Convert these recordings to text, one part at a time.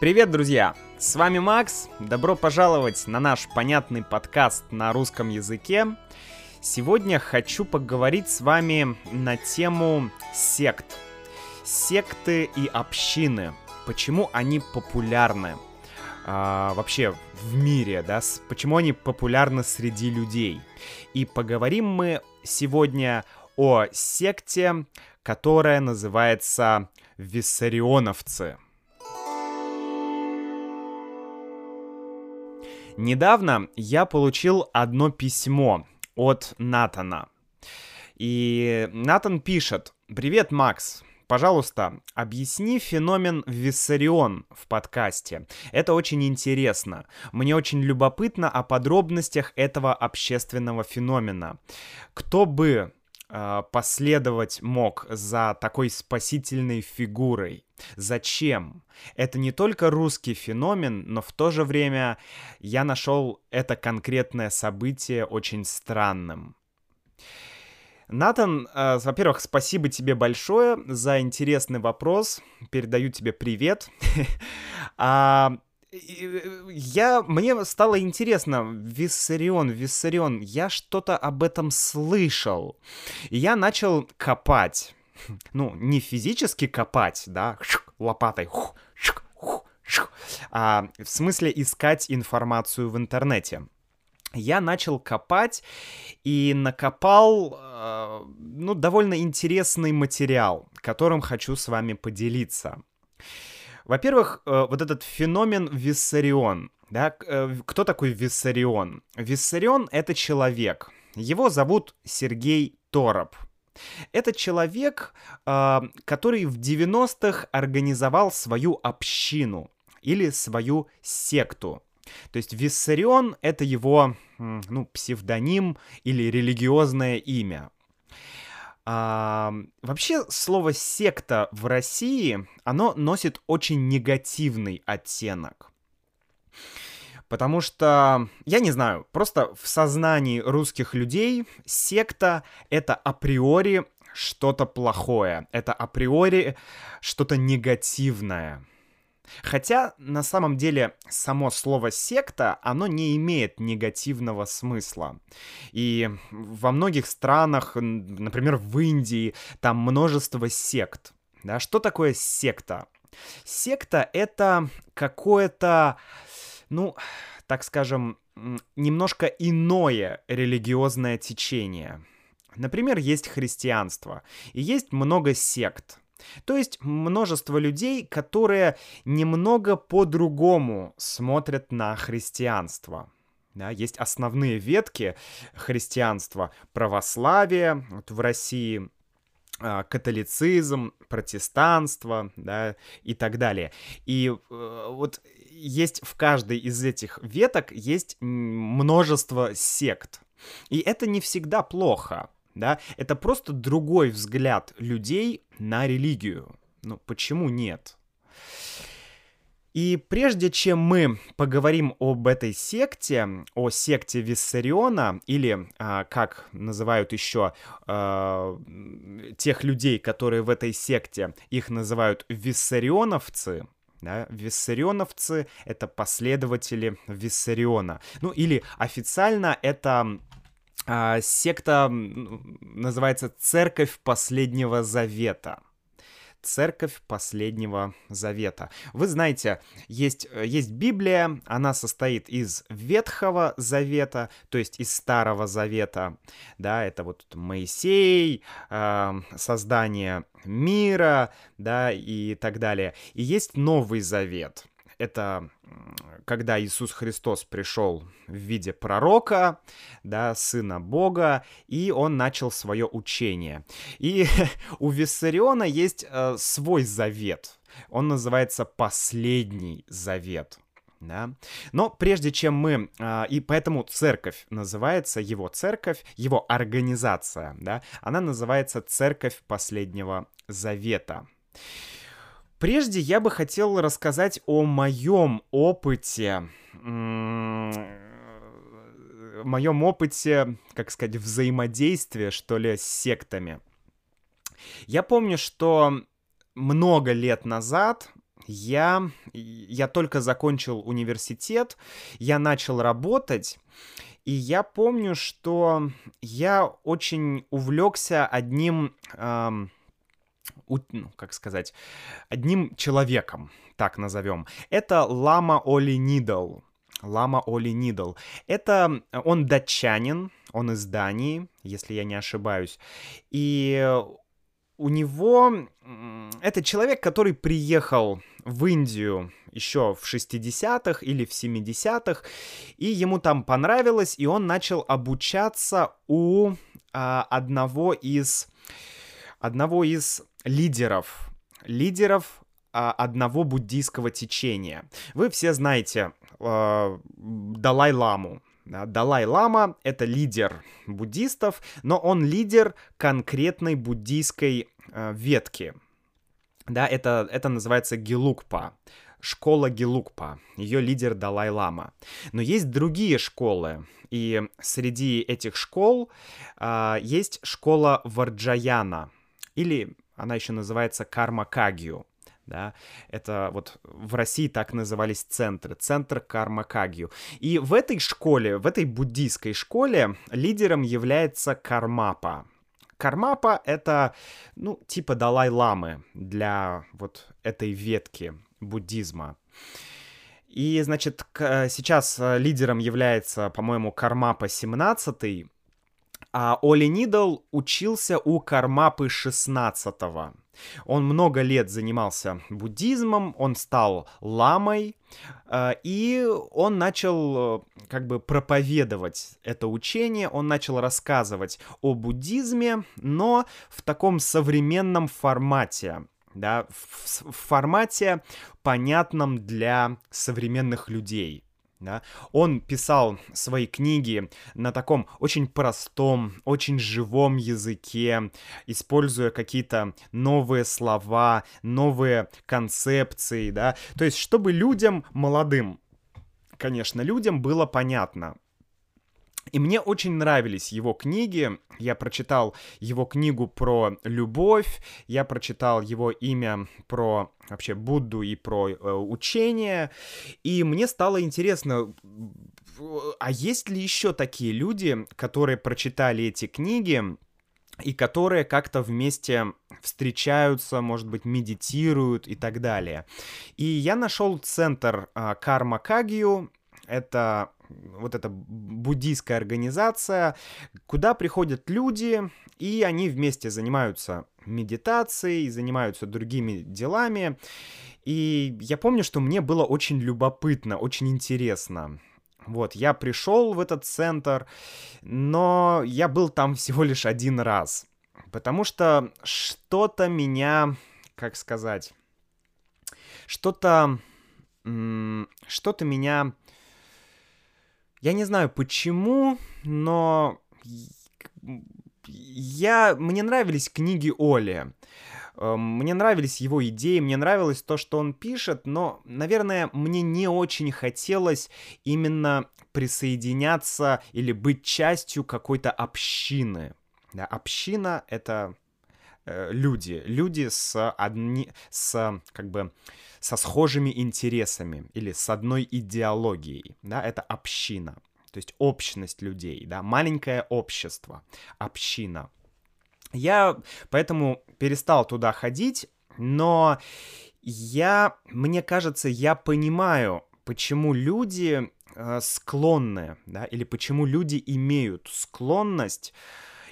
Привет, друзья! С вами Макс. Добро пожаловать на наш понятный подкаст на русском языке. Сегодня хочу поговорить с вами на тему сект. Секты и общины. Почему они популярны? А, вообще в мире, да? Почему они популярны среди людей? И поговорим мы сегодня о секте, которая называется Виссарионовцы. Недавно я получил одно письмо от Натана. И Натан пишет, «Привет, Макс, Пожалуйста, объясни феномен Виссарион в подкасте. Это очень интересно. Мне очень любопытно о подробностях этого общественного феномена. Кто бы последовать мог за такой спасительной фигурой? Зачем? Это не только русский феномен, но в то же время я нашел это конкретное событие очень странным. Натан, э, во-первых, спасибо тебе большое за интересный вопрос. Передаю тебе привет. а, я, мне стало интересно, Виссарион, Виссарион, я что-то об этом слышал. И я начал копать. Ну, не физически копать, да, лопатой, а в смысле искать информацию в интернете я начал копать и накопал, э, ну, довольно интересный материал, которым хочу с вами поделиться. Во-первых, э, вот этот феномен Виссарион. Да, э, кто такой Виссарион? Виссарион — это человек. Его зовут Сергей Тороп. Это человек, э, который в 90-х организовал свою общину или свою секту. То есть Виссарион — это его, ну, псевдоним или религиозное имя. А, вообще слово секта в России, оно носит очень негативный оттенок. Потому что, я не знаю, просто в сознании русских людей секта — это априори что-то плохое, это априори что-то негативное. Хотя, на самом деле, само слово «секта», оно не имеет негативного смысла. И во многих странах, например, в Индии, там множество сект. Да, что такое секта? Секта — это какое-то, ну, так скажем, немножко иное религиозное течение. Например, есть христианство, и есть много сект. То есть множество людей, которые немного по-другому смотрят на христианство. Да, есть основные ветки христианства, православие вот в России, а, католицизм, протестанство, да, и так далее. И э, вот есть в каждой из этих веток есть множество сект. И это не всегда плохо да, это просто другой взгляд людей на религию. Ну, почему нет? И прежде чем мы поговорим об этой секте, о секте Виссариона, или, а, как называют еще а, тех людей, которые в этой секте, их называют виссарионовцы, да, виссарионовцы — это последователи Виссариона. Ну, или официально это а, секта называется Церковь Последнего Завета. Церковь Последнего Завета. Вы знаете, есть, есть Библия, она состоит из Ветхого Завета, то есть из Старого Завета, да, это вот Моисей, э, создание мира, да, и так далее. И есть Новый Завет, это когда Иисус Христос пришел в виде пророка, да, сына Бога, и он начал свое учение. И у Виссариона есть э, свой завет. Он называется «Последний завет». Да? Но прежде чем мы... Э, и поэтому церковь называется, его церковь, его организация, да, она называется «Церковь последнего завета». Прежде я бы хотел рассказать о моем опыте, моем опыте, как сказать, взаимодействия, что ли, с сектами. Я помню, что много лет назад я, я только закончил университет, я начал работать, и я помню, что я очень увлекся одним, эм, ну, как сказать, одним человеком, так назовем. Это Лама Оли Нидл. Лама Оли Нидл. Это он датчанин, он из Дании, если я не ошибаюсь. И у него... Это человек, который приехал в Индию еще в 60-х или в 70-х, и ему там понравилось, и он начал обучаться у а, одного из одного из лидеров лидеров а, одного буддийского течения. Вы все знаете а, Далай-ламу. Далай-лама — это лидер буддистов, но он лидер конкретной буддийской э, ветки. Да, это, это называется Гелукпа. Школа Гелукпа. Ее лидер Далай-лама. Но есть другие школы. И среди этих школ э, есть школа Варджаяна. Или она еще называется Карма Кагью да, это вот в России так назывались центры, центр Кармакагью. И в этой школе, в этой буддийской школе лидером является Кармапа. Кармапа — это, ну, типа Далай-ламы для вот этой ветки буддизма. И, значит, сейчас э, лидером является, по-моему, Кармапа 17 а Оли Нидл учился у Кармапы 16 -го. Он много лет занимался буддизмом, он стал ламой, э, и он начал э, как бы проповедовать это учение, он начал рассказывать о буддизме, но в таком современном формате, да, в формате понятном для современных людей. Да? Он писал свои книги на таком очень простом, очень живом языке, используя какие-то новые слова, новые концепции, да, то есть чтобы людям молодым, конечно, людям было понятно, и мне очень нравились его книги. Я прочитал его книгу про любовь, я прочитал его имя про вообще Будду и про э, учение. И мне стало интересно, а есть ли еще такие люди, которые прочитали эти книги, и которые как-то вместе встречаются, может быть, медитируют и так далее. И я нашел центр э, Карма Кагью, это вот эта буддийская организация, куда приходят люди, и они вместе занимаются медитацией, занимаются другими делами. И я помню, что мне было очень любопытно, очень интересно. Вот, я пришел в этот центр, но я был там всего лишь один раз. Потому что что-то меня, как сказать, что-то, что-то меня я не знаю почему, но я... Мне нравились книги Оли. Эм, мне нравились его идеи, мне нравилось то, что он пишет, но, наверное, мне не очень хотелось именно присоединяться или быть частью какой-то общины. Да, община — это э, люди, люди с, одни, с как бы со схожими интересами или с одной идеологией, да, это община, то есть общность людей, да, маленькое общество, община. Я поэтому перестал туда ходить, но я, мне кажется, я понимаю, почему люди э, склонны, да, или почему люди имеют склонность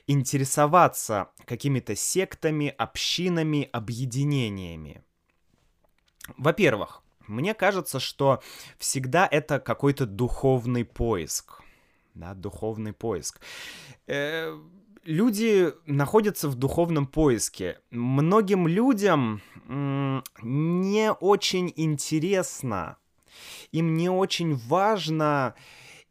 интересоваться какими-то сектами, общинами, объединениями. Во-первых, мне кажется, что всегда это какой-то духовный поиск. Да, духовный поиск. Э, люди находятся в духовном поиске. Многим людям не очень интересно, им не очень важно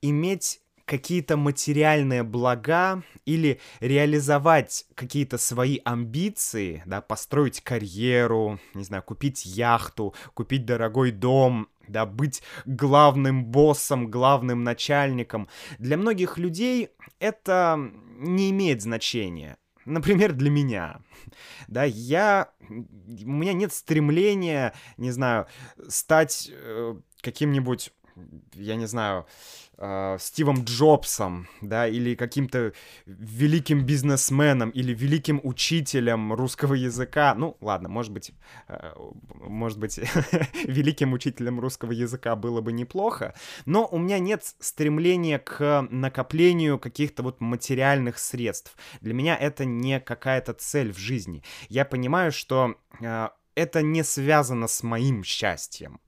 иметь какие-то материальные блага или реализовать какие-то свои амбиции, да, построить карьеру, не знаю, купить яхту, купить дорогой дом, да, быть главным боссом, главным начальником. Для многих людей это не имеет значения. например, для меня, да, я, у меня нет стремления, не знаю, стать э, каким-нибудь, я не знаю, э, Стивом Джобсом, да, или каким-то великим бизнесменом, или великим учителем русского языка. Ну, ладно, может быть, э, может быть, великим учителем русского языка было бы неплохо, но у меня нет стремления к накоплению каких-то вот материальных средств. Для меня это не какая-то цель в жизни. Я понимаю, что э, это не связано с моим счастьем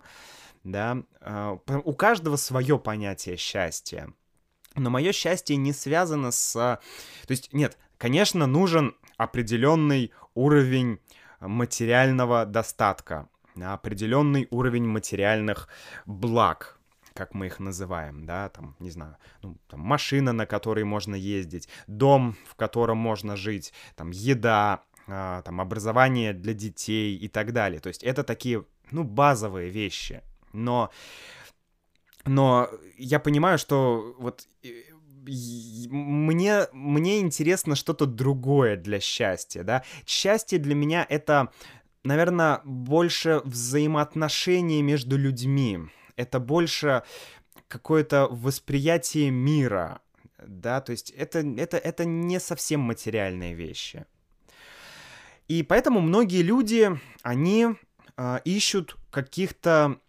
да, а, у каждого свое понятие счастья. Но мое счастье не связано с... То есть, нет, конечно, нужен определенный уровень материального достатка, определенный уровень материальных благ, как мы их называем, да, там, не знаю, ну, там, машина, на которой можно ездить, дом, в котором можно жить, там, еда, а, там, образование для детей и так далее. То есть это такие, ну, базовые вещи но... Но я понимаю, что вот мне, мне интересно что-то другое для счастья, да. Счастье для меня это, наверное, больше взаимоотношения между людьми. Это больше какое-то восприятие мира, да, то есть это, это, это не совсем материальные вещи. И поэтому многие люди, они э, ищут каких-то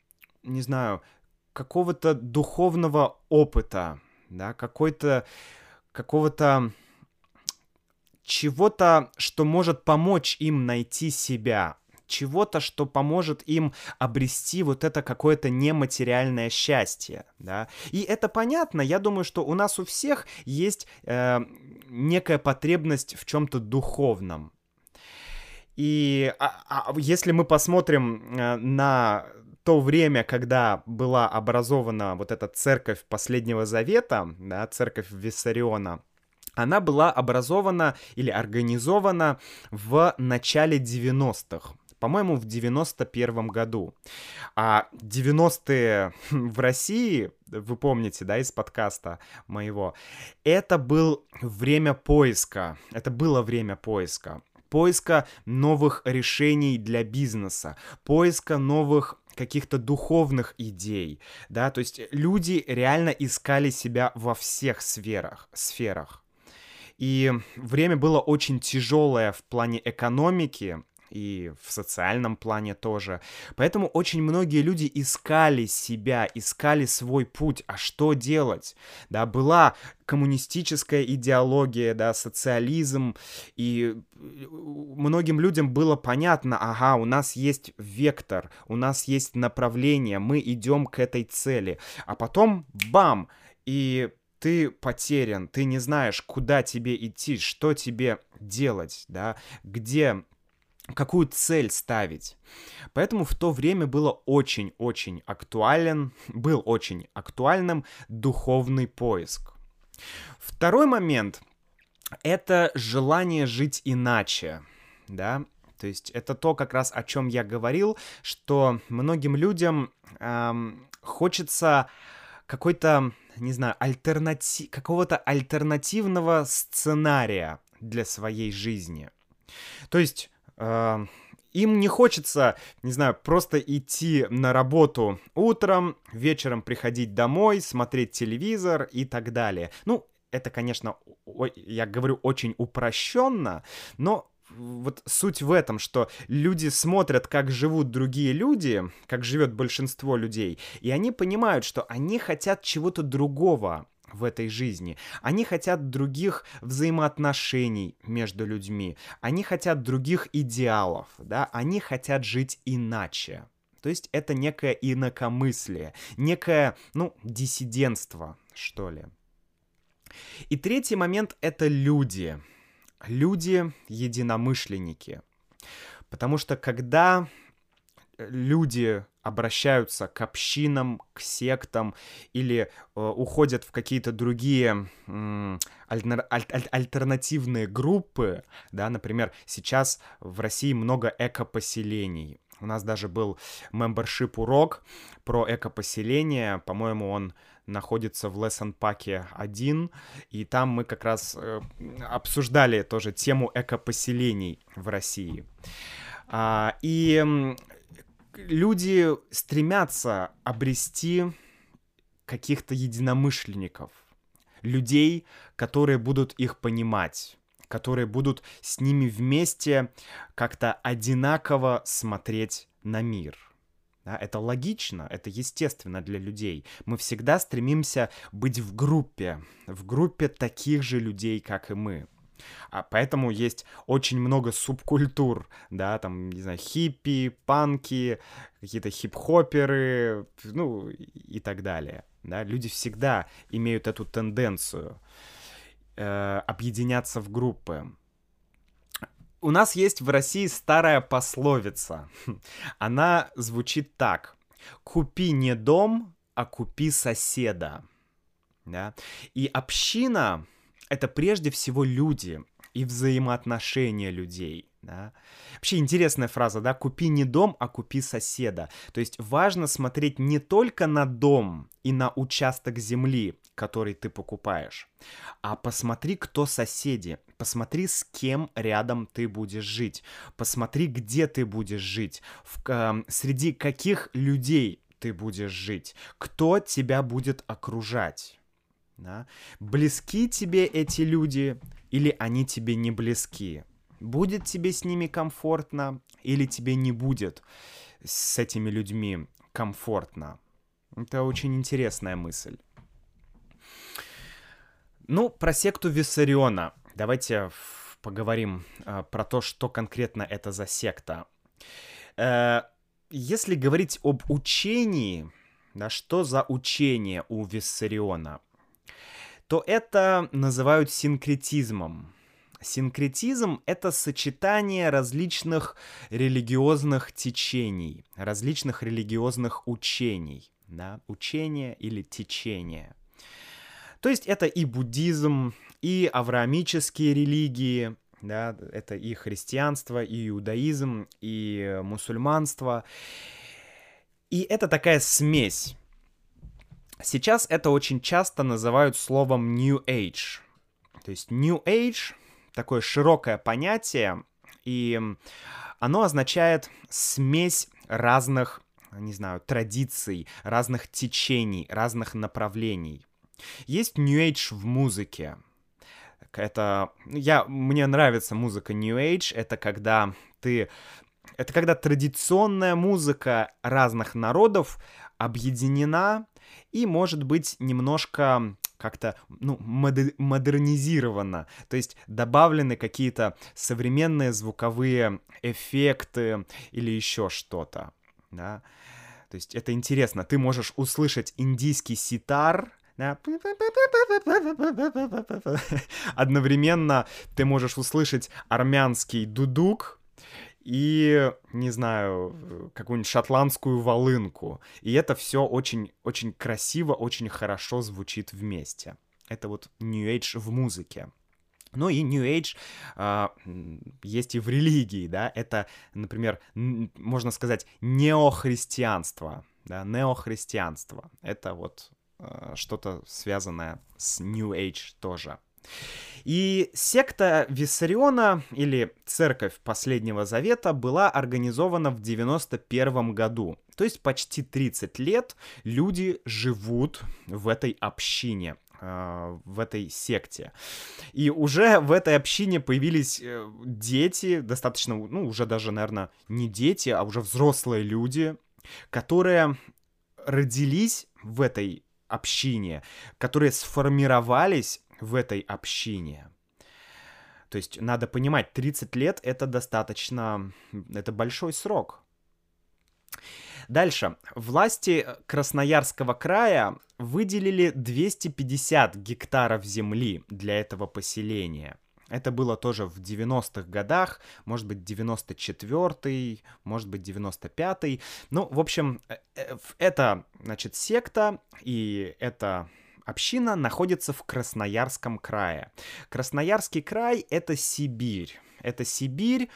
не знаю, какого-то духовного опыта, да, какой-то, какого-то чего-то, что может помочь им найти себя, чего-то, что поможет им обрести вот это какое-то нематериальное счастье, да. И это понятно, я думаю, что у нас у всех есть э, некая потребность в чем-то духовном. И а, а, если мы посмотрим э, на то время, когда была образована вот эта церковь Последнего Завета, да, церковь Виссариона, она была образована или организована в начале 90-х по-моему, в 91 году. А 90-е в России, вы помните, да, из подкаста моего, это был время поиска, это было время поиска поиска новых решений для бизнеса, поиска новых каких-то духовных идей, да, то есть люди реально искали себя во всех сферах, сферах. И время было очень тяжелое в плане экономики, и в социальном плане тоже. Поэтому очень многие люди искали себя, искали свой путь, а что делать? Да, была коммунистическая идеология, да, социализм, и многим людям было понятно, ага, у нас есть вектор, у нас есть направление, мы идем к этой цели, а потом бам, и ты потерян, ты не знаешь, куда тебе идти, что тебе делать, да, где какую цель ставить. Поэтому в то время было очень-очень актуален, был очень актуальным духовный поиск. Второй момент — это желание жить иначе, да, то есть это то, как раз о чем я говорил, что многим людям эм, хочется какой-то, не знаю, альтернати... какого-то альтернативного сценария для своей жизни. То есть им не хочется, не знаю, просто идти на работу утром, вечером приходить домой, смотреть телевизор и так далее. Ну, это, конечно, я говорю очень упрощенно, но вот суть в этом, что люди смотрят, как живут другие люди, как живет большинство людей, и они понимают, что они хотят чего-то другого в этой жизни. Они хотят других взаимоотношений между людьми. Они хотят других идеалов, да, они хотят жить иначе. То есть это некое инакомыслие, некое, ну, диссидентство, что ли. И третий момент — это люди. Люди-единомышленники. Потому что когда люди обращаются к общинам, к сектам или э, уходят в какие-то другие альтер, аль, аль, альтернативные группы, да, например, сейчас в России много экопоселений. У нас даже был membership урок про экопоселение, по-моему, он находится в Лессон-Паке 1, и там мы как раз э, обсуждали тоже тему экопоселений в России. А, и люди стремятся обрести каких-то единомышленников, людей, которые будут их понимать, которые будут с ними вместе как-то одинаково смотреть на мир. Да, это логично, это естественно для людей. Мы всегда стремимся быть в группе, в группе таких же людей, как и мы. А поэтому есть очень много субкультур, да, там, не знаю, хиппи, панки, какие-то хип-хоперы, ну, и так далее. Да, люди всегда имеют эту тенденцию э, объединяться в группы. У нас есть в России старая пословица. Она звучит так. Купи не дом, а купи соседа. Да? И община — это прежде всего люди и взаимоотношения людей. Да? Вообще интересная фраза, да, купи не дом, а купи соседа. То есть важно смотреть не только на дом и на участок земли, который ты покупаешь, а посмотри, кто соседи, посмотри, с кем рядом ты будешь жить, посмотри, где ты будешь жить, в, э, среди каких людей ты будешь жить, кто тебя будет окружать. Да? Близки тебе эти люди или они тебе не близки? Будет тебе с ними комфортно или тебе не будет с этими людьми комфортно? Это очень интересная мысль. Ну, про секту Виссариона. Давайте поговорим э, про то, что конкретно это за секта. Э, если говорить об учении, да, что за учение у Виссариона, то это называют синкретизмом. Синкретизм — это сочетание различных религиозных течений, различных религиозных учений, да, учения или течения. То есть это и буддизм, и авраамические религии, да, это и христианство, и иудаизм, и мусульманство. И это такая смесь. Сейчас это очень часто называют словом New Age. То есть New Age такое широкое понятие, и оно означает смесь разных, не знаю, традиций, разных течений, разных направлений. Есть New Age в музыке. Это, я, мне нравится музыка New Age, это когда ты, это когда традиционная музыка разных народов объединена и может быть немножко как-то ну, модер- модернизировано. То есть добавлены какие-то современные звуковые эффекты или еще что-то. Да? То есть это интересно. Ты можешь услышать индийский ситар, да? Одновременно ты можешь услышать армянский дудук, и, не знаю, какую-нибудь шотландскую волынку. И это все очень, очень красиво, очень хорошо звучит вместе. Это вот New Age в музыке. Ну и New Age а, есть и в религии, да, это, например, можно сказать, неохристианство, да, неохристианство. Это вот а, что-то связанное с New Age тоже. И секта Виссариона, или Церковь Последнего Завета, была организована в 91 году. То есть почти 30 лет люди живут в этой общине а, в этой секте. И уже в этой общине появились э, дети, достаточно, ну, уже даже, наверное, не дети, а уже взрослые люди, которые родились в этой общине, которые сформировались в этой общине. То есть надо понимать, 30 лет это достаточно, это большой срок. Дальше. Власти Красноярского края выделили 250 гектаров земли для этого поселения. Это было тоже в 90-х годах, может быть, 94-й, может быть, 95-й. Ну, в общем, э, э, это, значит, секта, и это Община находится в Красноярском крае. Красноярский край — это Сибирь. Это Сибирь,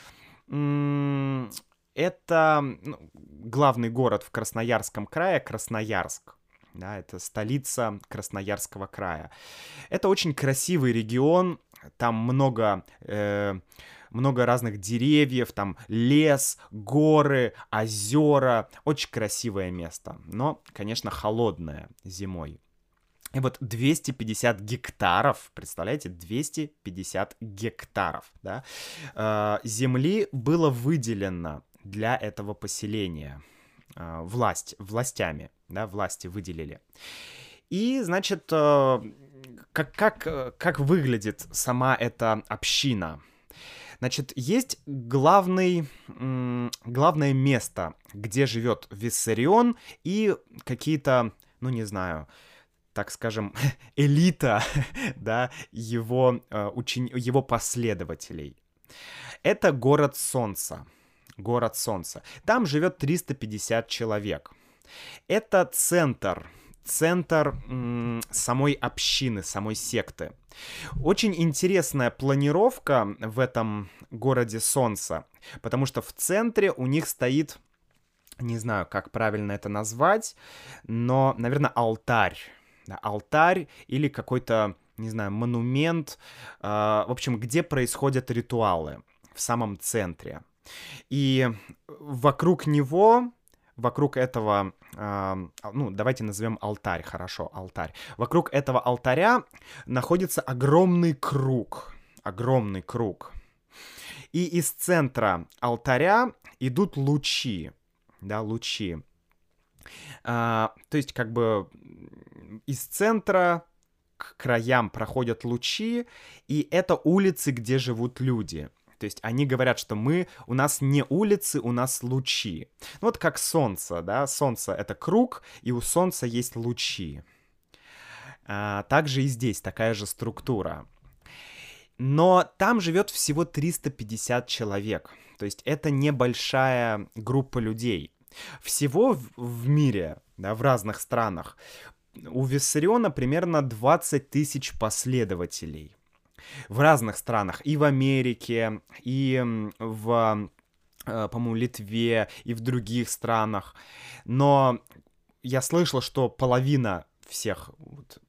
это ну, главный город в Красноярском крае, Красноярск. да, это столица Красноярского края. Это очень красивый регион, там много... Э, много разных деревьев, там лес, горы, озера. Очень красивое место, но, конечно, холодное зимой. И вот 250 гектаров, представляете, 250 гектаров, да, э, земли было выделено для этого поселения э, власть, властями, да, власти выделили. И, значит, э, как, как, как выглядит сама эта община? Значит, есть главный, главное место, где живет Виссарион и какие-то, ну не знаю, так скажем, элита, да, его, э, учени... его последователей. Это город Солнца. Город Солнца. Там живет 350 человек. Это центр, центр м- самой общины, самой секты. Очень интересная планировка в этом городе Солнца, потому что в центре у них стоит, не знаю, как правильно это назвать, но, наверное, алтарь алтарь или какой-то, не знаю, монумент, э, в общем, где происходят ритуалы в самом центре. И вокруг него, вокруг этого, э, ну, давайте назовем алтарь, хорошо, алтарь. Вокруг этого алтаря находится огромный круг, огромный круг. И из центра алтаря идут лучи, да, лучи. А, то есть, как бы из центра к краям проходят лучи, и это улицы, где живут люди. То есть они говорят, что мы, у нас не улицы, у нас лучи. Ну, вот как солнце, да, солнце — это круг, и у солнца есть лучи. А, также и здесь такая же структура. Но там живет всего 350 человек. То есть это небольшая группа людей. Всего в, мире, да, в разных странах у Виссариона примерно 20 тысяч последователей в разных странах, и в Америке, и в, э, по-моему, Литве, и в других странах. Но я слышал, что половина всех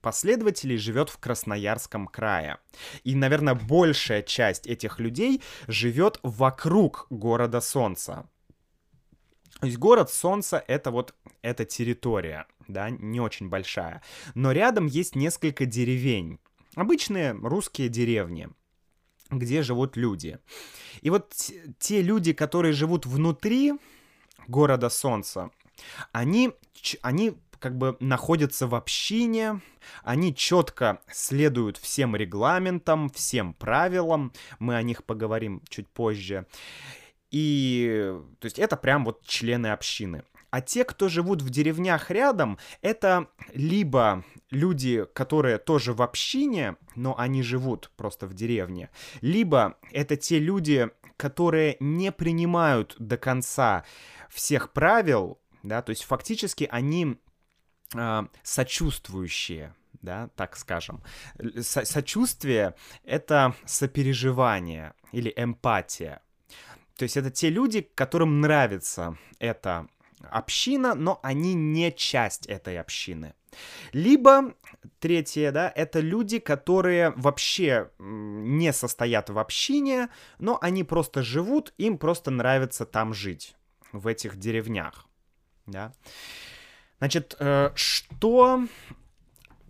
последователей живет в Красноярском крае. И, наверное, большая часть этих людей живет вокруг города Солнца. То есть город Солнца — это вот эта территория, да, не очень большая. Но рядом есть несколько деревень. Обычные русские деревни, где живут люди. И вот те люди, которые живут внутри города Солнца, они, они как бы находятся в общине, они четко следуют всем регламентам, всем правилам, мы о них поговорим чуть позже. И, то есть, это прям вот члены общины. А те, кто живут в деревнях рядом, это либо люди, которые тоже в общине, но они живут просто в деревне, либо это те люди, которые не принимают до конца всех правил, да, то есть фактически они э, сочувствующие, да, так скажем. Со сочувствие — это сопереживание или эмпатия. То есть это те люди, которым нравится эта община, но они не часть этой общины. Либо, третье, да, это люди, которые вообще не состоят в общине, но они просто живут, им просто нравится там жить, в этих деревнях, да. Значит, э, что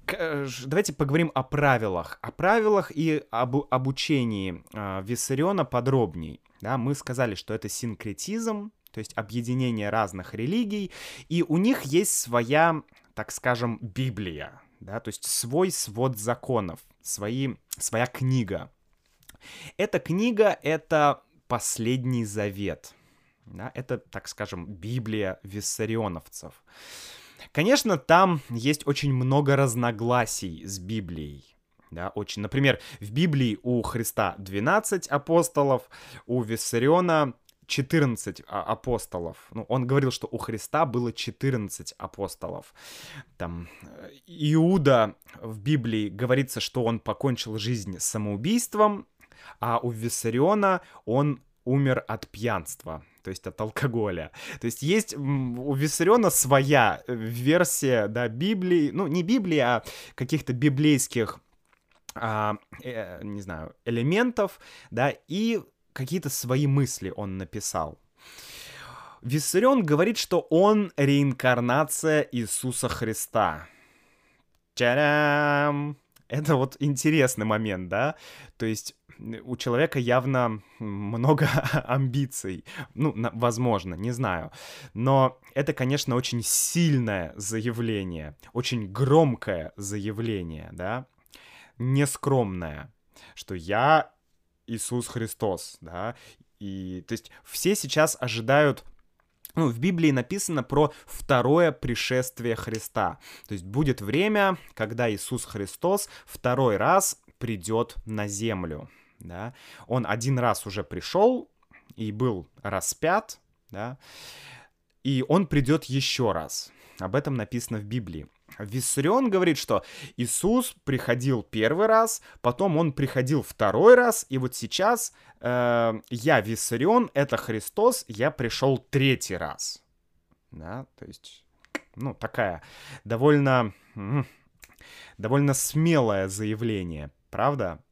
э, давайте поговорим о правилах. О правилах и об обучении э, Виссариона подробней. Да, мы сказали, что это синкретизм, то есть объединение разных религий, и у них есть своя, так скажем, Библия, да, то есть свой свод законов, свои, своя книга. Эта книга — это последний завет, да, это, так скажем, Библия виссарионовцев. Конечно, там есть очень много разногласий с Библией, да, очень. Например, в Библии у Христа 12 апостолов, у Виссариона 14 а, апостолов. Ну, он говорил, что у Христа было 14 апостолов. Там Иуда в Библии говорится, что он покончил жизнь самоубийством, а у Виссариона он умер от пьянства, то есть от алкоголя. То есть есть у Виссариона своя э, версия, да, Библии, ну, не Библии, а каких-то библейских, а, э, не знаю, элементов, да, и какие-то свои мысли он написал. Виссарион говорит, что он реинкарнация Иисуса Христа. Чарам! Это вот интересный момент, да? То есть у человека явно много амбиций. Ну, возможно, не знаю. Но это, конечно, очень сильное заявление, очень громкое заявление, да? Нескромное, что я Иисус Христос, да? И, то есть, все сейчас ожидают ну, в Библии написано про второе пришествие Христа. То есть будет время, когда Иисус Христос второй раз придет на землю. Да? Он один раз уже пришел и был распят, да? и он придет еще раз. Об этом написано в Библии. Виссарион говорит, что Иисус приходил первый раз, потом он приходил второй раз, и вот сейчас э, я Виссарион, это Христос, я пришел третий раз. Да, то есть, ну, такая довольно, довольно смелое заявление, правда?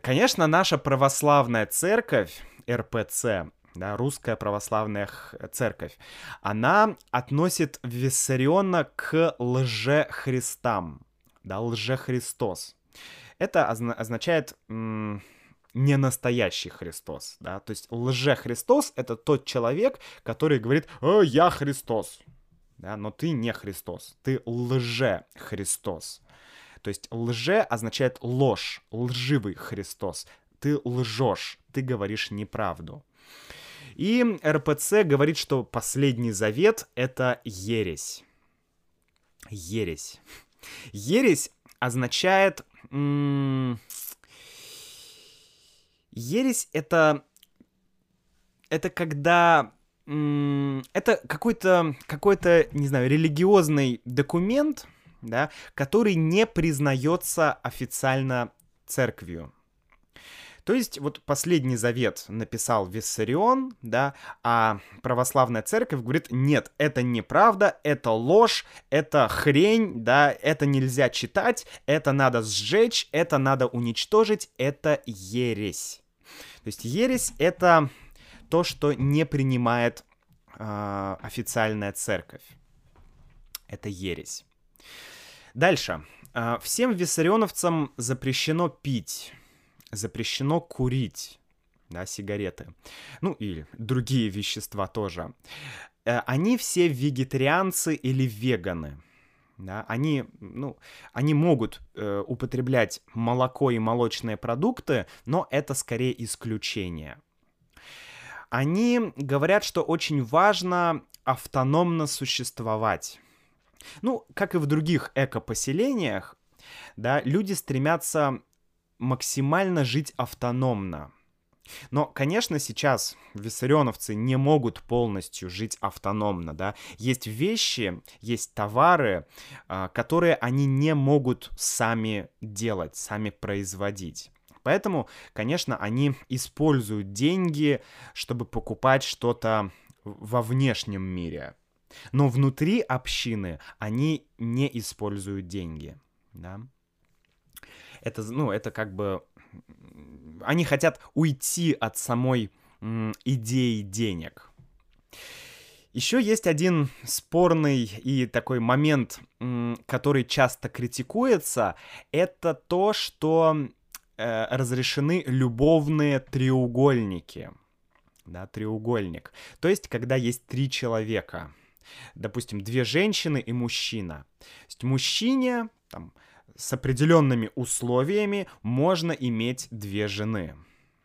Конечно, наша православная церковь, РПЦ, да, русская православная церковь, она относит Виссариона к лже-христам, да, лже-христос. Это озна- означает не настоящий Христос, да, то есть лже-христос — это тот человек, который говорит «О, я Христос», да, но ты не Христос, ты лже-христос. То есть лже означает ложь, лживый Христос. Ты лжешь, ты говоришь неправду. И РПЦ говорит, что последний завет — это ересь. Ересь. Ересь означает... ересь — это... Это когда... это какой-то, какой-то, не знаю, религиозный документ, да, который не признается официально церковью. То есть вот последний завет написал Виссарион, да, а православная церковь говорит, нет, это неправда, это ложь, это хрень, да, это нельзя читать, это надо сжечь, это надо уничтожить, это ересь. То есть ересь — это то, что не принимает э, официальная церковь. Это ересь. Дальше. Э, всем виссарионовцам запрещено пить запрещено курить, да, сигареты, ну или другие вещества тоже. Э, они все вегетарианцы или веганы. Да, они, ну, они могут э, употреблять молоко и молочные продукты, но это скорее исключение. Они говорят, что очень важно автономно существовать. Ну, как и в других экопоселениях, да, люди стремятся максимально жить автономно. Но, конечно, сейчас виссарионовцы не могут полностью жить автономно, да. Есть вещи, есть товары, а, которые они не могут сами делать, сами производить. Поэтому, конечно, они используют деньги, чтобы покупать что-то во внешнем мире. Но внутри общины они не используют деньги, да это, ну, это как бы... Они хотят уйти от самой идеи денег. Еще есть один спорный и такой момент, который часто критикуется, это то, что э, разрешены любовные треугольники. Да, треугольник. То есть, когда есть три человека. Допустим, две женщины и мужчина. То есть мужчине там, с определенными условиями можно иметь две жены.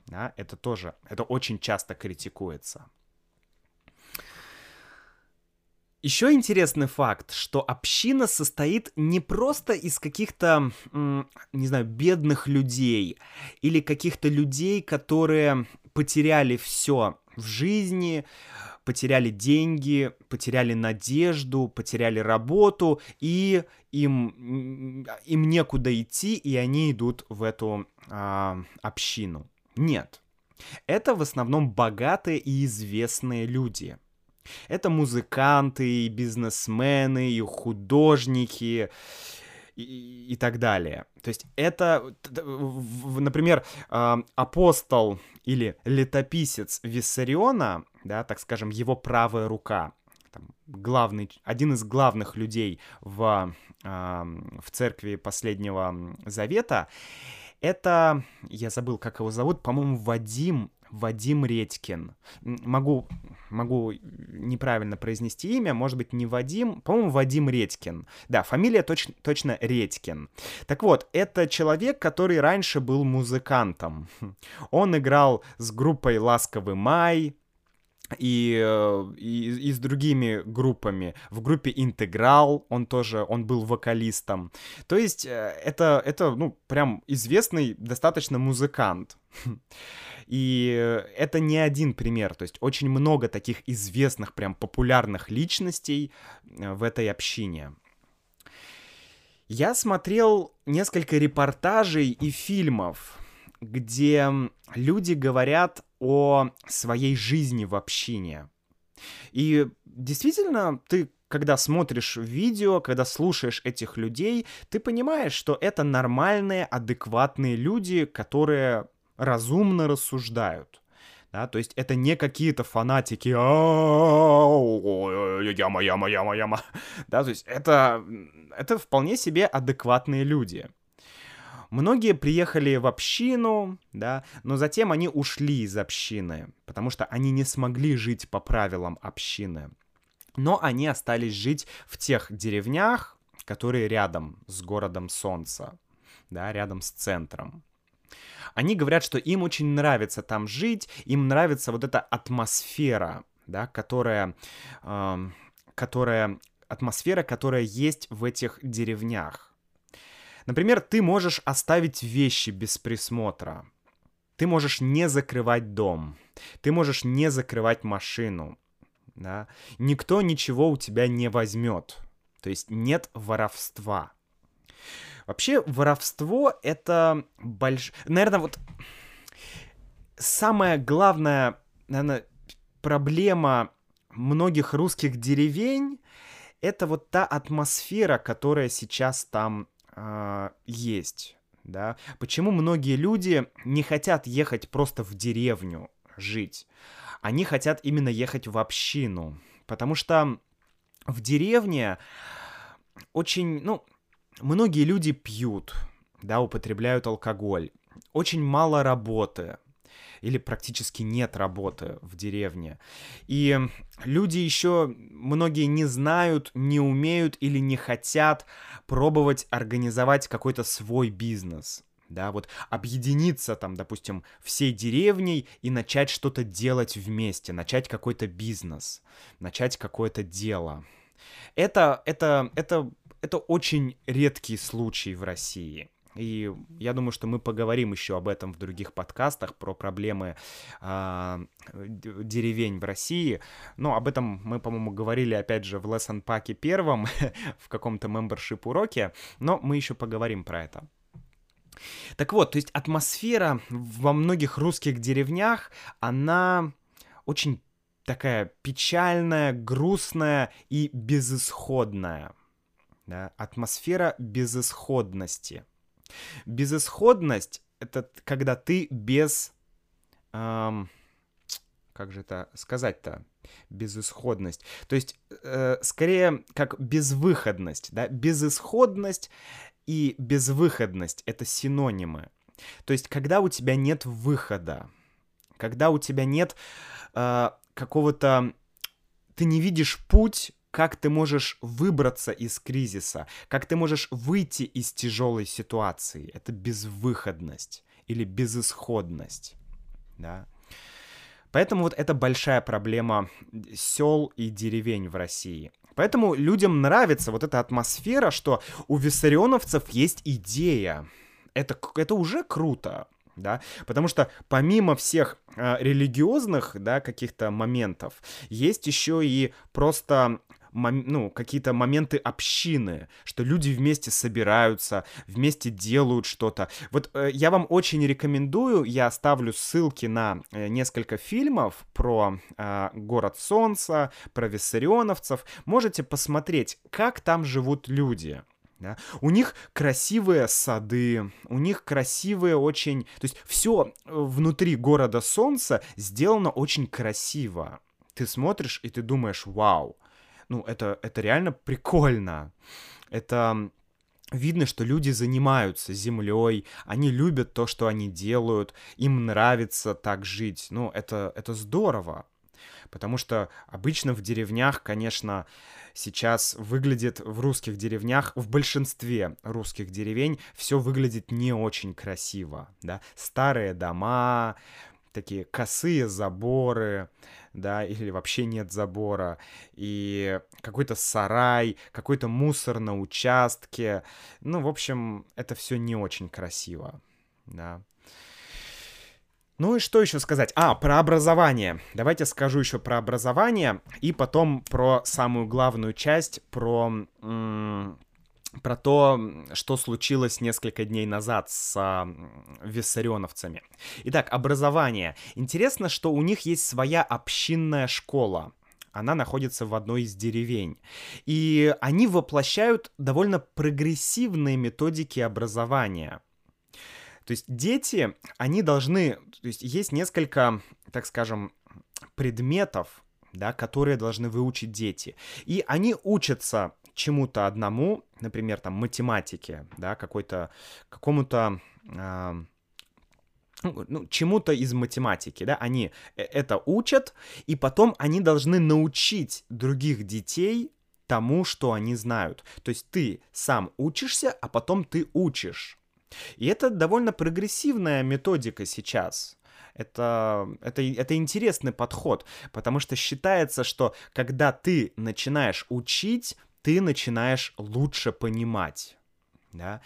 Да, это тоже, это очень часто критикуется. Еще интересный факт, что община состоит не просто из каких-то, не знаю, бедных людей или каких-то людей, которые потеряли все в жизни, потеряли деньги, потеряли надежду, потеряли работу, и им, им некуда идти, и они идут в эту а, общину. Нет. это в основном богатые и известные люди. Это музыканты, и бизнесмены, и художники, и, и так далее. То есть это, например, апостол или летописец Виссариона, да, так скажем, его правая рука, там, главный, один из главных людей в, в церкви последнего Завета, это, я забыл, как его зовут, по-моему, Вадим Вадим Редькин. Могу, могу неправильно произнести имя, может быть, не Вадим, по-моему, Вадим Редькин. Да, фамилия точ, точно Редькин. Так вот, это человек, который раньше был музыкантом. Он играл с группой «Ласковый май», и, э, и, и с другими группами. В группе Интеграл он тоже, он был вокалистом. То есть э, это, это ну, прям известный достаточно музыкант. И это не один пример, то есть очень много таких известных, прям популярных личностей э, в этой общине. Я смотрел несколько репортажей и фильмов, где люди говорят о своей жизни в общине. И действительно, ты когда смотришь видео, когда слушаешь этих людей, ты понимаешь, что это нормальные, адекватные люди, которые разумно рассуждают. Да, то есть это не какие-то фанатики, яма, яма, яма, яма. Да, то есть это, это вполне себе адекватные люди. Многие приехали в общину, да, но затем они ушли из общины, потому что они не смогли жить по правилам общины. Но они остались жить в тех деревнях, которые рядом с городом Солнца, да, рядом с центром. Они говорят, что им очень нравится там жить, им нравится вот эта атмосфера, да, которая, э, которая атмосфера, которая есть в этих деревнях. Например, ты можешь оставить вещи без присмотра. Ты можешь не закрывать дом. Ты можешь не закрывать машину. Да? Никто ничего у тебя не возьмет. То есть нет воровства. Вообще, воровство — это больш... Наверное, вот самая главная, наверное, проблема многих русских деревень — это вот та атмосфера, которая сейчас там э, есть. Да? Почему многие люди не хотят ехать просто в деревню жить? Они хотят именно ехать в общину. Потому что в деревне очень, ну, многие люди пьют, да, употребляют алкоголь. Очень мало работы или практически нет работы в деревне. И люди еще многие не знают, не умеют или не хотят пробовать организовать какой-то свой бизнес. Да, вот объединиться там, допустим, всей деревней и начать что-то делать вместе, начать какой-то бизнес, начать какое-то дело. Это, это, это это очень редкий случай в России. И я думаю, что мы поговорим еще об этом в других подкастах, про проблемы э, деревень в России. Но об этом мы, по-моему, говорили, опять же, в Lesson Pack первом, в каком-то membership уроке. Но мы еще поговорим про это. Так вот, то есть атмосфера во многих русских деревнях, она очень такая печальная, грустная и безысходная да, атмосфера безысходности. Безысходность — это когда ты без... Эм, как же это сказать-то? Безысходность. То есть, э, скорее, как безвыходность, да? Безысходность и безвыходность — это синонимы. То есть, когда у тебя нет выхода, когда у тебя нет э, какого-то... Ты не видишь путь как ты можешь выбраться из кризиса, как ты можешь выйти из тяжелой ситуации. Это безвыходность или безысходность. Да? Поэтому вот это большая проблема сел и деревень в России. Поэтому людям нравится вот эта атмосфера, что у виссарионовцев есть идея. Это, это уже круто да, потому что помимо всех э, религиозных, да, каких-то моментов, есть еще и просто ну, какие-то моменты общины, что люди вместе собираются, вместе делают что-то. Вот э, я вам очень рекомендую, я оставлю ссылки на э, несколько фильмов про э, город Солнца, про виссарионовцев. Можете посмотреть, как там живут люди. Да? У них красивые сады, у них красивые очень... То есть все э, внутри города Солнца сделано очень красиво. Ты смотришь и ты думаешь, вау, ну это, это реально прикольно. Это видно, что люди занимаются землей, они любят то, что они делают, им нравится так жить. Ну, это, это здорово. Потому что обычно в деревнях, конечно, сейчас выглядит в русских деревнях, в большинстве русских деревень все выглядит не очень красиво, да, старые дома, такие косые заборы, да, или вообще нет забора, и какой-то сарай, какой-то мусор на участке, ну, в общем, это все не очень красиво, да. Ну и что еще сказать? А, про образование. Давайте скажу еще про образование и потом про самую главную часть, про, про то, что случилось несколько дней назад с а, виссарионовцами. Итак, образование. Интересно, что у них есть своя общинная школа. Она находится в одной из деревень. И они воплощают довольно прогрессивные методики образования — то есть дети, они должны, то есть есть несколько, так скажем, предметов, да, которые должны выучить дети. И они учатся чему-то одному, например, там математике, да, какой-то, какому-то... Э, ну, чему-то из математики, да, они э, это учат, и потом они должны научить других детей тому, что они знают. То есть ты сам учишься, а потом ты учишь. И это довольно прогрессивная методика сейчас. Это, это, это интересный подход, потому что считается, что когда ты начинаешь учить, ты начинаешь лучше понимать. Да?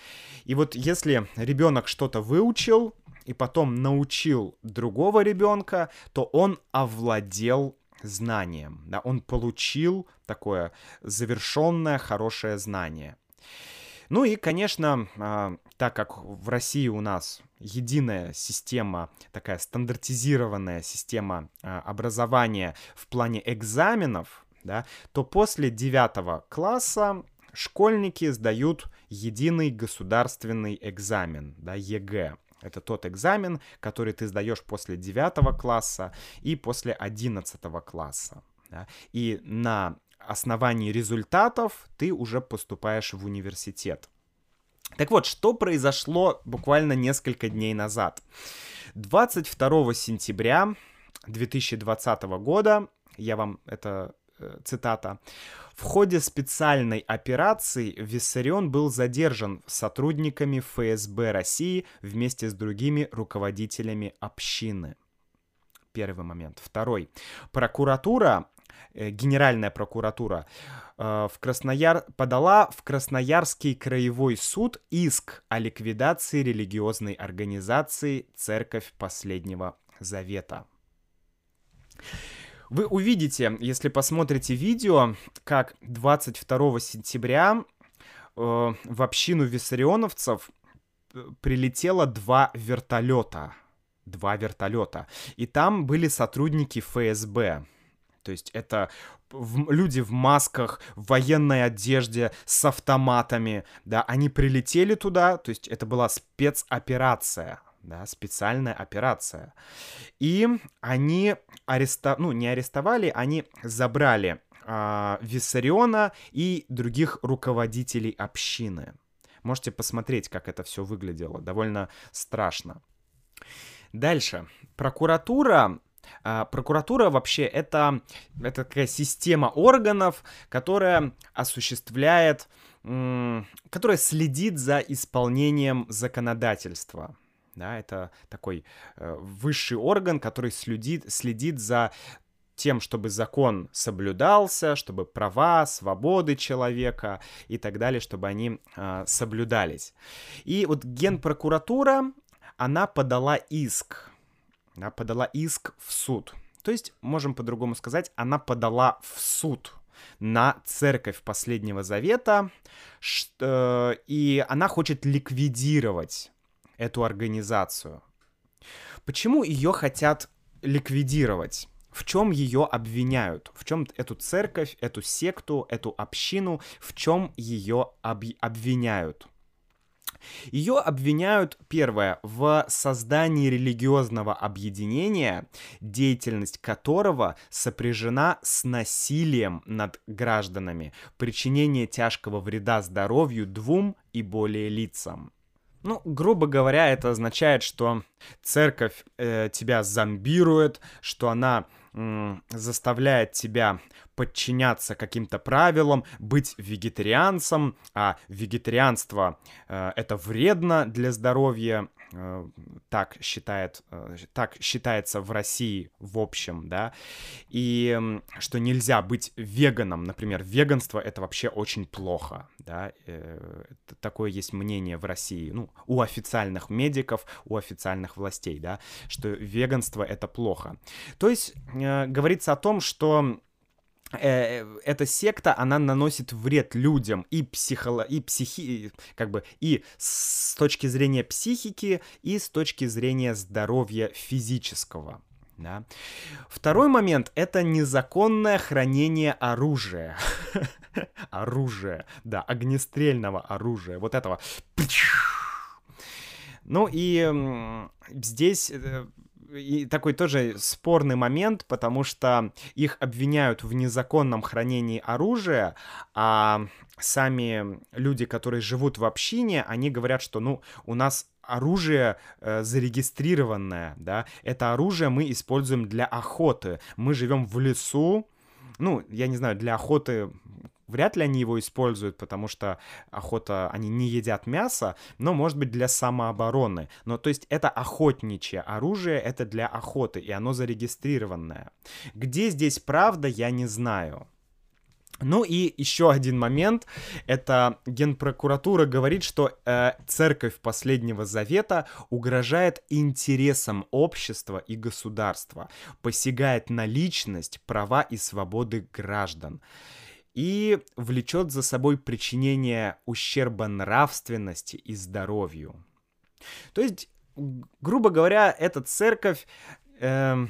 И вот если ребенок что-то выучил и потом научил другого ребенка, то он овладел знанием, да, он получил такое завершенное хорошее знание. Ну и, конечно, а, так как в России у нас единая система, такая стандартизированная система а, образования в плане экзаменов, да, то после девятого класса школьники сдают единый государственный экзамен, да, ЕГЭ. Это тот экзамен, который ты сдаешь после девятого класса и после одиннадцатого класса. Да? И на основании результатов ты уже поступаешь в университет. Так вот, что произошло буквально несколько дней назад? 22 сентября 2020 года, я вам это э, цитата, в ходе специальной операции Виссарион был задержан сотрудниками ФСБ России вместе с другими руководителями общины. Первый момент. Второй. Прокуратура Генеральная прокуратура э, в Краснояр... подала в Красноярский краевой суд иск о ликвидации религиозной организации «Церковь Последнего Завета». Вы увидите, если посмотрите видео, как 22 сентября э, в общину виссарионовцев прилетело два вертолета. Два вертолета. И там были сотрудники ФСБ. То есть это в, люди в масках, в военной одежде, с автоматами, да, они прилетели туда, то есть это была спецоперация, да, специальная операция. И они арестовали, ну, не арестовали, они забрали э, Виссариона и других руководителей общины. Можете посмотреть, как это все выглядело. Довольно страшно. Дальше. Прокуратура а, прокуратура вообще это, это такая система органов, которая осуществляет, которая следит за исполнением законодательства. Да, это такой э, высший орган, который следит, следит за тем, чтобы закон соблюдался, чтобы права, свободы человека и так далее, чтобы они э, соблюдались. И вот Генпрокуратура, она подала иск она подала иск в суд. То есть, можем по-другому сказать, она подала в суд на церковь последнего завета, что, и она хочет ликвидировать эту организацию. Почему ее хотят ликвидировать? В чем ее обвиняют? В чем эту церковь, эту секту, эту общину, в чем ее об обвиняют? Ее обвиняют, первое, в создании религиозного объединения, деятельность которого сопряжена с насилием над гражданами, причинение тяжкого вреда здоровью двум и более лицам. Ну, грубо говоря, это означает, что церковь э, тебя зомбирует, что она заставляет тебя подчиняться каким-то правилам, быть вегетарианцем, а вегетарианство э, это вредно для здоровья, Э, так считает, э, так считается в России в общем, да, и что нельзя быть веганом, например, веганство это вообще очень плохо, да, э, такое есть мнение в России, ну, у официальных медиков, у официальных властей, да, что веганство это плохо. То есть говорится о том, что Э, эта секта, она наносит вред людям и психоло... и психи... как бы и с точки зрения психики, и с точки зрения здоровья физического. Да. Второй момент — это незаконное хранение оружия. оружия, да, огнестрельного оружия, вот этого. Ну и здесь э, и такой тоже спорный момент, потому что их обвиняют в незаконном хранении оружия, а сами люди, которые живут в общине, они говорят, что, ну, у нас оружие э, зарегистрированное, да, это оружие мы используем для охоты. Мы живем в лесу, ну, я не знаю, для охоты Вряд ли они его используют, потому что охота, они не едят мясо, но, может быть, для самообороны. Но, то есть, это охотничье оружие, это для охоты, и оно зарегистрированное. Где здесь правда, я не знаю. Ну и еще один момент, это Генпрокуратура говорит, что э, церковь последнего завета угрожает интересам общества и государства, посягает на личность, права и свободы граждан и влечет за собой причинение ущерба нравственности и здоровью. То есть, грубо говоря, эта церковь, э,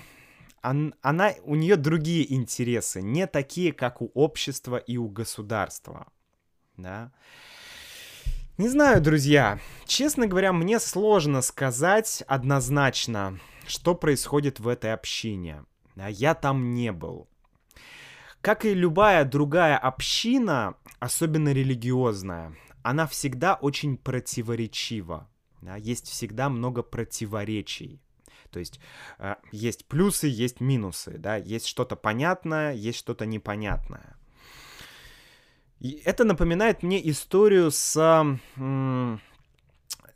она, у нее другие интересы, не такие, как у общества и у государства. Да? Не знаю, друзья, честно говоря, мне сложно сказать однозначно, что происходит в этой общине. Я там не был. Как и любая другая община, особенно религиозная, она всегда очень противоречива. Есть всегда много противоречий. То есть э, есть плюсы, есть минусы, да, есть что-то понятное, есть что-то непонятное. И это напоминает мне историю с,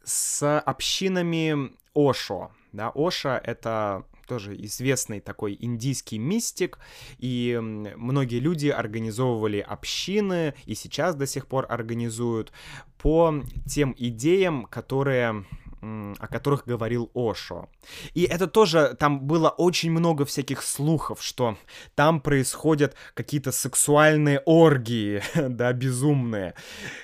с общинами Ошо. Да, Оша — это тоже известный такой индийский мистик, и многие люди организовывали общины, и сейчас до сих пор организуют по тем идеям, которые о которых говорил Ошо. И это тоже, там было очень много всяких слухов, что там происходят какие-то сексуальные оргии, да, безумные.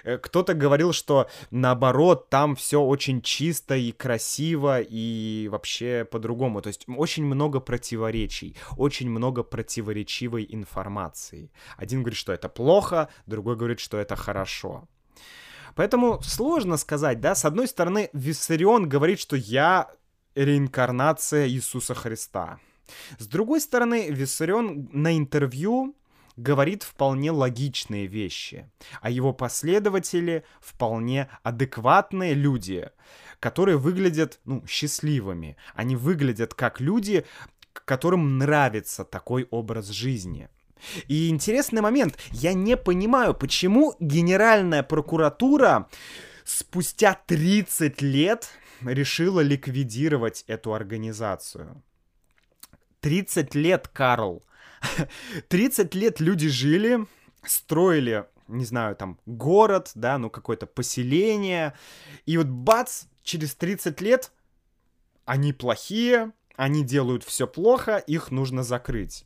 Э, кто-то говорил, что наоборот, там все очень чисто и красиво и вообще по-другому. То есть очень много противоречий, очень много противоречивой информации. Один говорит, что это плохо, другой говорит, что это хорошо. Поэтому сложно сказать, да, с одной стороны, Виссарион говорит, что я реинкарнация Иисуса Христа. С другой стороны, Виссарион на интервью говорит вполне логичные вещи, а его последователи вполне адекватные люди, которые выглядят, ну, счастливыми. Они выглядят как люди, которым нравится такой образ жизни – и интересный момент, я не понимаю, почему Генеральная прокуратура спустя 30 лет решила ликвидировать эту организацию. 30 лет, Карл. 30 лет люди жили, строили, не знаю, там, город, да, ну, какое-то поселение. И вот бац, через 30 лет они плохие, они делают все плохо, их нужно закрыть.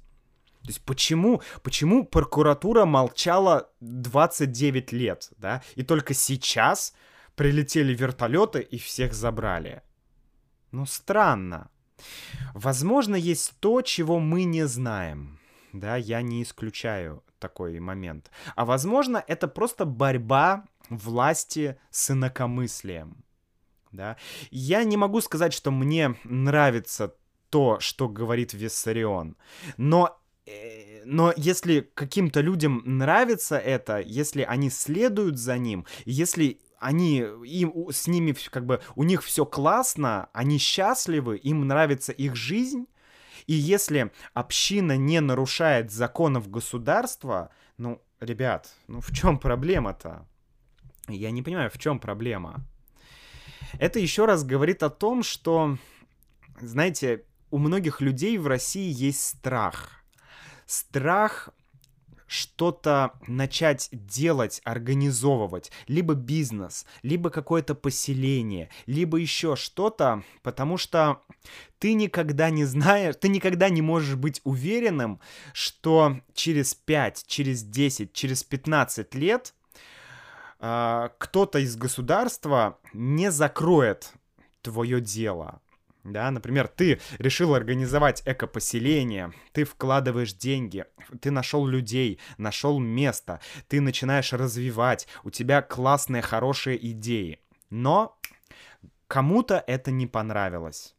То есть почему, почему прокуратура молчала 29 лет, да, и только сейчас прилетели вертолеты и всех забрали? Ну, странно. Возможно, есть то, чего мы не знаем. Да, я не исключаю такой момент. А возможно, это просто борьба власти с инакомыслием. Да? Я не могу сказать, что мне нравится то, что говорит Виссарион. Но но если каким-то людям нравится это, если они следуют за ним, если они, им, с ними как бы, у них все классно, они счастливы, им нравится их жизнь, и если община не нарушает законов государства, ну, ребят, ну в чем проблема-то? Я не понимаю, в чем проблема. Это еще раз говорит о том, что, знаете, у многих людей в России есть страх. Страх что-то начать делать, организовывать, либо бизнес, либо какое-то поселение, либо еще что-то, потому что ты никогда не знаешь, ты никогда не можешь быть уверенным, что через 5, через 10, через 15 лет э, кто-то из государства не закроет твое дело. Да, например, ты решил организовать экопоселение, ты вкладываешь деньги, ты нашел людей, нашел место, ты начинаешь развивать, у тебя классные, хорошие идеи. Но кому-то это не понравилось.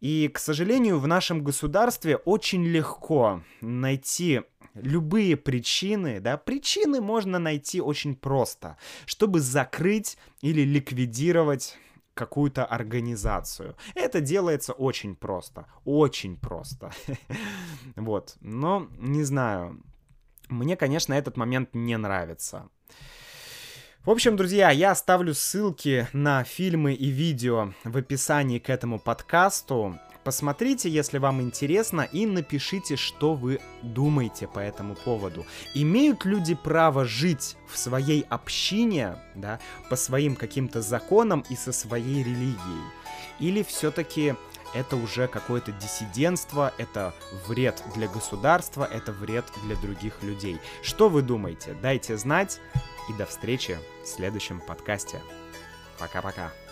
И, к сожалению, в нашем государстве очень легко найти любые причины, да, причины можно найти очень просто, чтобы закрыть или ликвидировать какую-то организацию. Это делается очень просто, очень просто. Вот, но не знаю. Мне, конечно, этот момент не нравится. В общем, друзья, я оставлю ссылки на фильмы и видео в описании к этому подкасту. Посмотрите, если вам интересно, и напишите, что вы думаете по этому поводу. Имеют люди право жить в своей общине, да, по своим каким-то законам и со своей религией? Или все-таки это уже какое-то диссидентство, это вред для государства, это вред для других людей. Что вы думаете? Дайте знать и до встречи в следующем подкасте. Пока-пока.